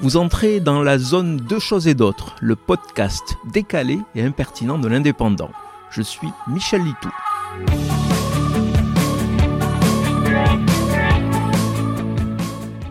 Vous entrez dans la zone Deux choses et d'autres, le podcast décalé et impertinent de l'indépendant. Je suis Michel Litou.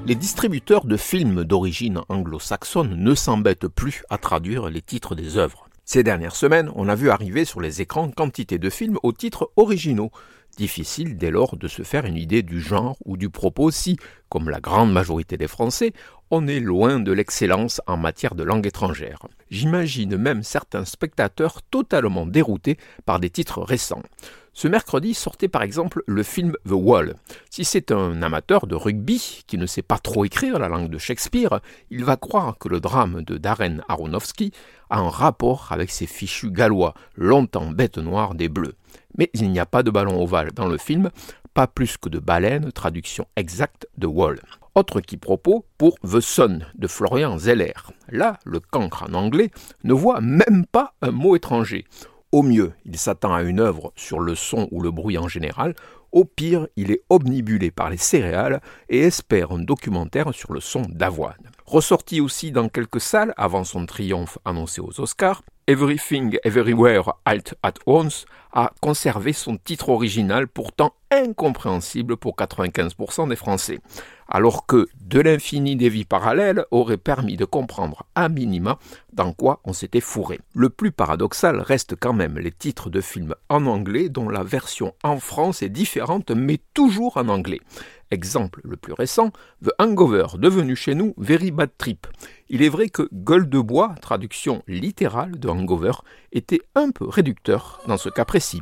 Les distributeurs de films d'origine anglo-saxonne ne s'embêtent plus à traduire les titres des œuvres. Ces dernières semaines, on a vu arriver sur les écrans quantité de films aux titres originaux. Difficile dès lors de se faire une idée du genre ou du propos si, comme la grande majorité des Français, on est loin de l'excellence en matière de langue étrangère. J'imagine même certains spectateurs totalement déroutés par des titres récents. Ce mercredi sortait par exemple le film The Wall. Si c'est un amateur de rugby qui ne sait pas trop écrire la langue de Shakespeare, il va croire que le drame de Darren Aronofsky a un rapport avec ces fichus gallois, longtemps bêtes noires des Bleus. Mais il n'y a pas de ballon ovale dans le film, pas plus que de baleine, traduction exacte de Wall. Autre quiproquo pour The Sun de Florian Zeller. Là, le cancre en anglais ne voit même pas un mot étranger. Au mieux, il s'attend à une œuvre sur le son ou le bruit en général, au pire, il est omnibulé par les céréales et espère un documentaire sur le son d'avoine. Ressorti aussi dans quelques salles avant son triomphe annoncé aux Oscars, Everything Everywhere Alt at Once a conservé son titre original pourtant incompréhensible pour 95% des Français, alors que De l'infini des vies parallèles aurait permis de comprendre à minima dans quoi on s'était fourré. Le plus paradoxal reste quand même les titres de films en anglais dont la version en France est différente mais toujours en anglais. Exemple le plus récent, The Hangover, devenu chez nous Very Bad Trip. Il est vrai que Gueule de bois, traduction littérale de Hangover, était un peu réducteur dans ce cas précis.